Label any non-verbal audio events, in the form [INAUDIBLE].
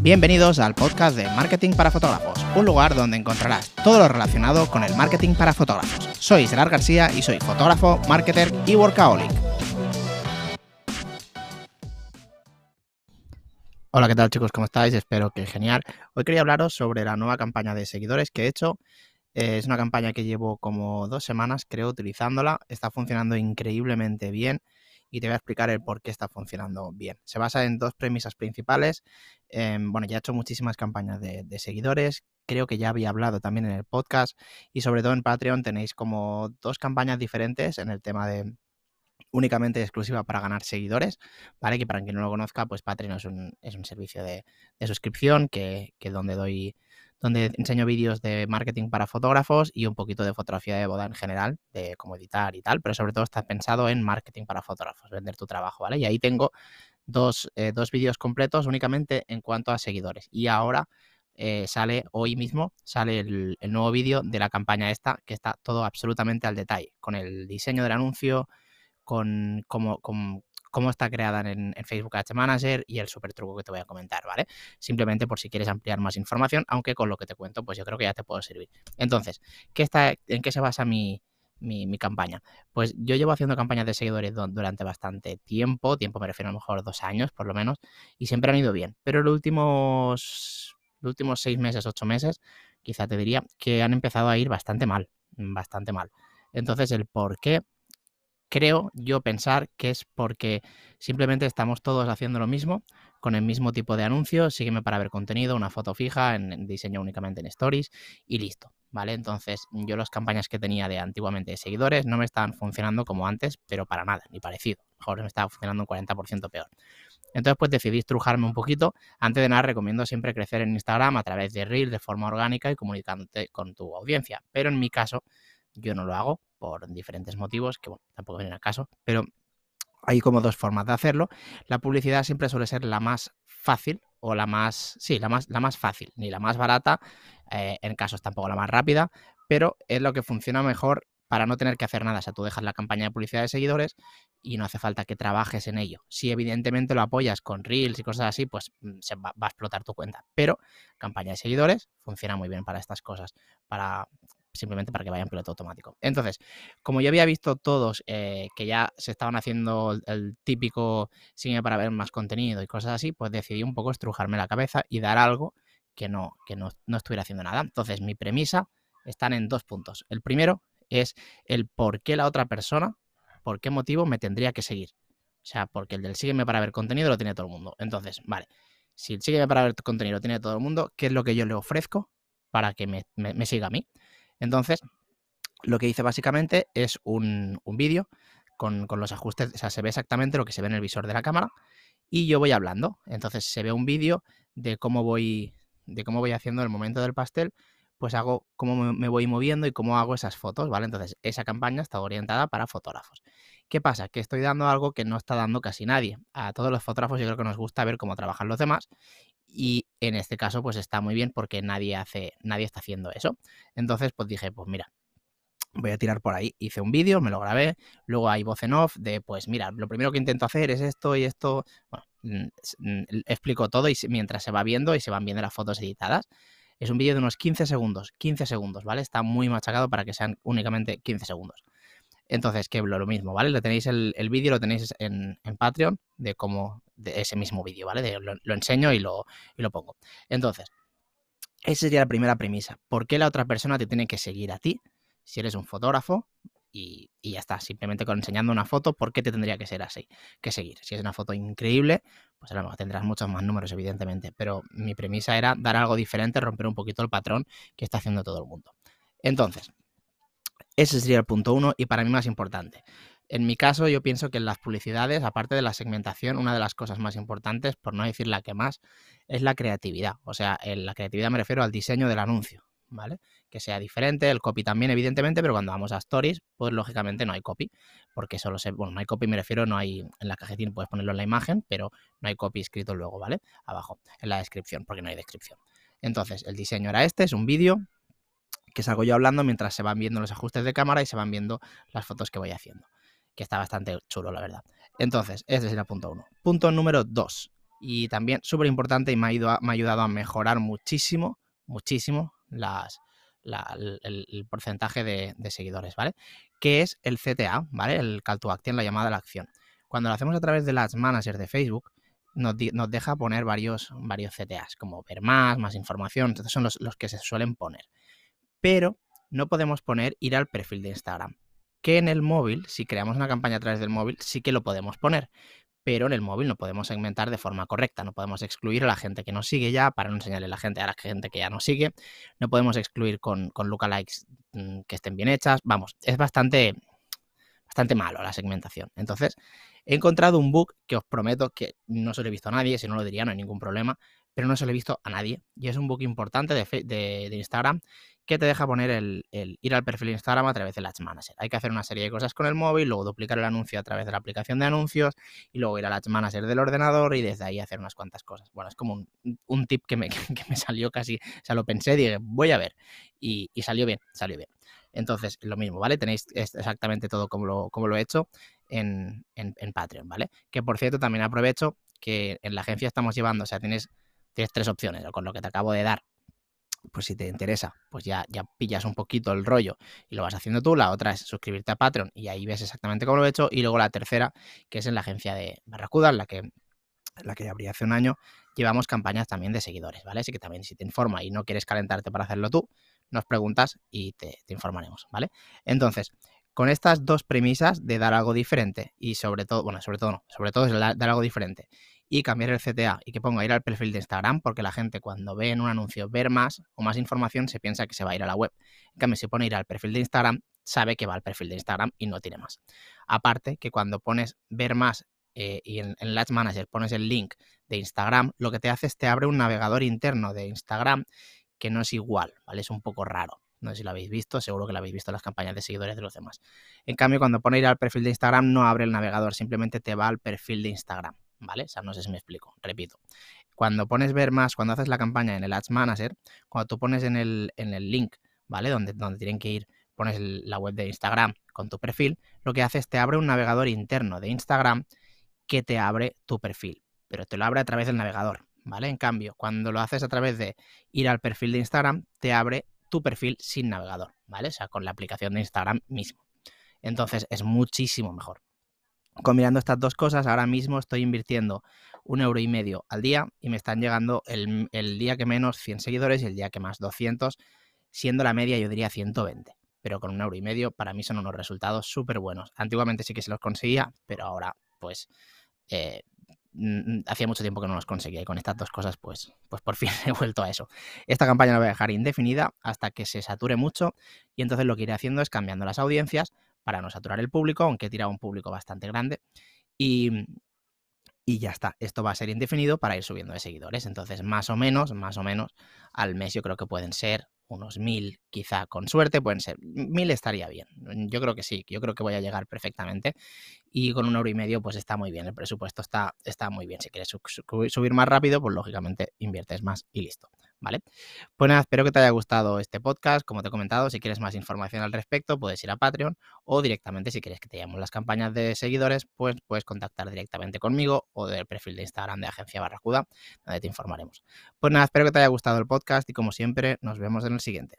Bienvenidos al podcast de Marketing para Fotógrafos, un lugar donde encontrarás todo lo relacionado con el marketing para fotógrafos. Soy Gerard García y soy fotógrafo, marketer y workaholic. Hola, ¿qué tal chicos? ¿Cómo estáis? Espero que genial. Hoy quería hablaros sobre la nueva campaña de seguidores que he hecho. Es una campaña que llevo como dos semanas, creo, utilizándola. Está funcionando increíblemente bien y te voy a explicar el por qué está funcionando bien. Se basa en dos premisas principales. Em, bueno, ya he hecho muchísimas campañas de, seguidores, creo que ya había hablado también en el podcast y sobre todo en Patreon tenéis como dos campañas diferentes en el tema de únicamente exclusiva para ganar seguidores, ¿vale? Que para quien no lo conozca, pues Patreon es un, es un servicio de, suscripción que, que donde doy donde enseño vídeos de marketing para fotógrafos y un poquito de fotografía de boda en general, de cómo editar y tal, pero sobre todo está pensado en marketing para fotógrafos, vender tu trabajo, ¿vale? Y ahí tengo dos, eh, dos vídeos completos únicamente en cuanto a seguidores. Y ahora eh, sale, hoy mismo, sale el, nuevo vídeo de la campaña esta, que está todo absolutamente al detalle, con el diseño del anuncio, con cómo, con, cómo está creada en, Facebook Ads Manager y el super truco que te voy a comentar, ¿vale? Simplemente por si quieres ampliar más información, aunque con lo que te cuento, pues yo creo que ya te puedo servir. Entonces, ¿qué está, ¿en qué se basa mi, mi, campaña? Pues yo llevo haciendo campañas de seguidores durante bastante tiempo, tiempo me refiero a lo mejor dos años por lo menos, y siempre han ido bien, pero los últimos, los últimos seis meses, ocho meses, quizá te diría que han empezado a ir bastante mal, bastante mal. Entonces, el por qué creo yo pensar que es porque simplemente estamos todos haciendo lo mismo, con el mismo tipo de anuncio, sígueme para ver contenido, una foto fija, en, diseño únicamente en stories y listo, ¿vale? Entonces yo las campañas que tenía de antiguamente de seguidores no me estaban funcionando como antes, pero para nada, ni parecido. Mejor me estaba funcionando un 40% peor. Entonces, pues decidí estrujarme un poquito. Antes de nada, recomiendo siempre crecer en Instagram a través de Reel de forma orgánica y comunicándote con tu audiencia. Pero en mi caso, yo no lo hago por diferentes motivos, que bueno, tampoco vienen a caso, pero hay como dos formas de hacerlo. La publicidad siempre suele ser la más fácil o la más, sí, la más, la más fácil, ni la más barata, eh, en casos tampoco la más rápida, pero es lo que funciona mejor para no tener que hacer nada. O sea, tú dejas la campaña de publicidad de seguidores y no hace falta que trabajes en ello. Si evidentemente lo apoyas con Reels y cosas así, pues mm, se va, va, a explotar tu cuenta. Pero campaña de seguidores funciona muy bien para estas cosas, para simplemente para que vaya en piloto automático. Entonces, como yo había visto todos eh, que ya se estaban haciendo el, típico sigue para ver más contenido y cosas así, pues decidí un poco estrujarme la cabeza y dar algo que no, que no, no estuviera haciendo nada. Entonces, mi premisa están en dos puntos. El primero es el por qué la otra persona, por qué motivo me tendría que seguir. O sea, porque el del sígueme para ver contenido lo tiene todo el mundo. Entonces, vale, si el sígueme para ver contenido lo tiene todo el mundo, ¿qué es lo que yo le ofrezco para que me siga a mí? Entonces, lo que hice básicamente es un, vídeo con, los ajustes, o sea, se ve exactamente lo que se ve en el visor de la cámara y yo voy hablando. Entonces se ve un vídeo de cómo voy, de cómo voy haciendo el momento del pastel, pues hago cómo me voy moviendo y cómo hago esas fotos, ¿vale? Entonces esa campaña está orientada para fotógrafos. ¿Qué pasa? Que estoy dando algo que no está dando casi nadie. A todos los fotógrafos yo creo que nos gusta ver cómo trabajan los demás y en este caso, pues está muy bien porque nadie hace, nadie está haciendo eso. Entonces, pues dije, pues mira, voy a tirar por ahí. Hice un vídeo, me lo grabé, luego hay voz en off de, pues mira, lo primero que intento hacer es esto y esto. Bueno, mm, mm, explico todo y mientras se va viendo y se van viendo las fotos editadas. Es un vídeo de unos 15 segundos, 15 segundos, ¿vale? Está muy machacado para que sean únicamente 15 segundos. Entonces, que lo, mismo, ¿vale? Le tenéis el, vídeo, lo tenéis en, Patreon de cómo, de ese mismo vídeo, ¿vale? lo, enseño y lo, y lo pongo. Entonces, esa sería la primera premisa. ¿Por qué la otra persona te tiene que seguir a ti? Si eres un fotógrafo y, ya está, simplemente con enseñando una foto, ¿por qué te tendría que ser así? Que seguir. Si es una foto increíble, pues a lo mejor tendrás muchos más números, evidentemente. Pero mi premisa era dar algo diferente, romper un poquito el patrón que está haciendo todo el mundo. Entonces, ese sería el punto uno y para mí más importante. En mi caso, yo pienso que en las publicidades, aparte de la segmentación, una de las cosas más importantes, por no decir la que más, es la creatividad. O sea, en la creatividad me refiero al diseño del anuncio, ¿vale? Que sea diferente, el copy también, evidentemente, pero cuando vamos a stories, pues lógicamente no hay copy, porque solo se, bueno, no hay copy, me refiero, no hay, en la cajetín puedes ponerlo en la imagen, pero no hay copy escrito luego, ¿vale? Abajo, en la descripción, porque no hay descripción. Entonces, el diseño era este, es un vídeo, que salgo yo hablando mientras se van viendo los ajustes de cámara y se van viendo las fotos que voy haciendo que está bastante chulo, la verdad. Entonces, ese es el punto uno. Punto número dos. Y también, súper importante, y me ha, me ha ayudado a mejorar muchísimo, muchísimo las, el, porcentaje de, seguidores, ¿vale? Que es el CTA, ¿vale? El Call to Action, la llamada a la acción. Cuando lo hacemos a través de las managers de Facebook, nos, deja poner varios, varios CTAs, como ver más, más información, entonces son los, los que se suelen poner. Pero no podemos poner ir al perfil de Instagram, que en el móvil, si creamos una campaña a través del móvil, sí que lo podemos poner pero en el móvil no podemos segmentar de forma correcta, no podemos excluir a la gente que nos sigue ya para no enseñarle a la gente a la gente que ya nos sigue, no podemos excluir con, con lookalikes mm, que estén bien hechas, vamos, es bastante, bastante malo la segmentación. Entonces, he encontrado un bug que os prometo que no se lo he visto a nadie, si no lo diría no hay ningún problema, pero no se lo he visto a nadie y es un bug importante de, de, de Instagram que te deja poner el, ir al perfil Instagram a través del Ads Manager. Hay que hacer una serie de cosas con el móvil, luego duplicar el anuncio a través de la aplicación de anuncios y luego ir al Ads Manager del ordenador y desde ahí hacer unas cuantas cosas. Bueno, es como un, tip que me, [LAUGHS] me, salió casi, o sea, lo pensé, dije, voy a ver y, salió bien, salió bien. Entonces, lo mismo, ¿vale? Tenéis exactamente todo como lo, como lo he hecho en, en, Patreon, ¿vale? Que por cierto, también aprovecho que en la agencia estamos llevando, o sea, tienes, tienes tres opciones, con lo que te acabo de dar pues si te interesa, pues ya, ya pillas un poquito el rollo y lo vas haciendo tú. La otra es suscribirte a Patreon y ahí ves exactamente cómo lo he hecho. Y luego la tercera, que es en la agencia de Barracuda, la que, la que abrí hace un año, llevamos campañas también de seguidores, ¿vale? Así que también si te informa y no quieres calentarte para hacerlo tú, nos preguntas y te, te informaremos, ¿vale? Entonces, con estas dos premisas de dar algo diferente y sobre todo, bueno, sobre todo no, sobre todo es dar algo diferente y cambiar el CTA y que ponga ir al perfil de Instagram, porque la gente cuando ve en un anuncio ver más o más información se piensa que se va a ir a la web. En cambio, si pone ir al perfil de Instagram, sabe que va al perfil de Instagram y no tiene más. Aparte que cuando pones ver más eh, y en, en Manager pones el link de Instagram, lo que te hace es te abre un navegador interno de Instagram que no es igual, ¿vale? Es un poco raro. No sé si lo habéis visto, seguro que lo habéis visto en las campañas de seguidores de los demás. En cambio, cuando pone ir al perfil de Instagram, no abre el navegador, simplemente te va al perfil de Instagram. ¿Vale? O sea, no sé si me explico, repito. Cuando pones ver más, cuando haces la campaña en el Ads Manager, cuando tú pones en el, en el link, ¿vale? Donde, donde tienen que ir, pones la web de Instagram con tu perfil, lo que hace es te abre un navegador interno de Instagram que te abre tu perfil, pero te lo abre a través del navegador, ¿vale? En cambio, cuando lo haces a través de ir al perfil de Instagram, te abre tu perfil sin navegador, ¿vale? O sea, con la aplicación de Instagram mismo. Entonces es muchísimo mejor combinando estas dos cosas, ahora mismo estoy invirtiendo un euro y medio al día y me están llegando el, día que menos 100 seguidores y el día que más 200, siendo la media yo diría 120. Pero con un euro y medio para mí son unos resultados súper buenos. Antiguamente sí que se los conseguía, pero ahora pues eh, hacía mucho tiempo que no los conseguía y con estas dos cosas pues, pues por [LAUGHS] fin he vuelto a eso. Esta campaña la voy a dejar indefinida hasta que se sature mucho y entonces lo que iré haciendo es cambiando las audiencias para no saturar el público, aunque he tirado un público bastante grande. Y, y ya está. Esto va a ser indefinido para ir subiendo de seguidores. Entonces, más o menos, más o menos, al mes yo creo que pueden ser unos mil, quizá con suerte, pueden ser mil estaría bien. Yo creo que sí, yo creo que voy a llegar perfectamente. Y con un euro y medio, pues está muy bien. El presupuesto está, está muy bien. Si quieres subir más rápido, pues lógicamente inviertes más y listo. ¿Vale? Pues nada, espero que te haya gustado este podcast. Como te he comentado, si quieres más información al respecto, puedes ir a Patreon o directamente, si quieres que te llamemos las campañas de seguidores, pues puedes contactar directamente conmigo o del perfil de Instagram de Agencia Barracuda, donde te informaremos. Pues nada, espero que te haya gustado el podcast y como siempre, nos vemos en el siguiente.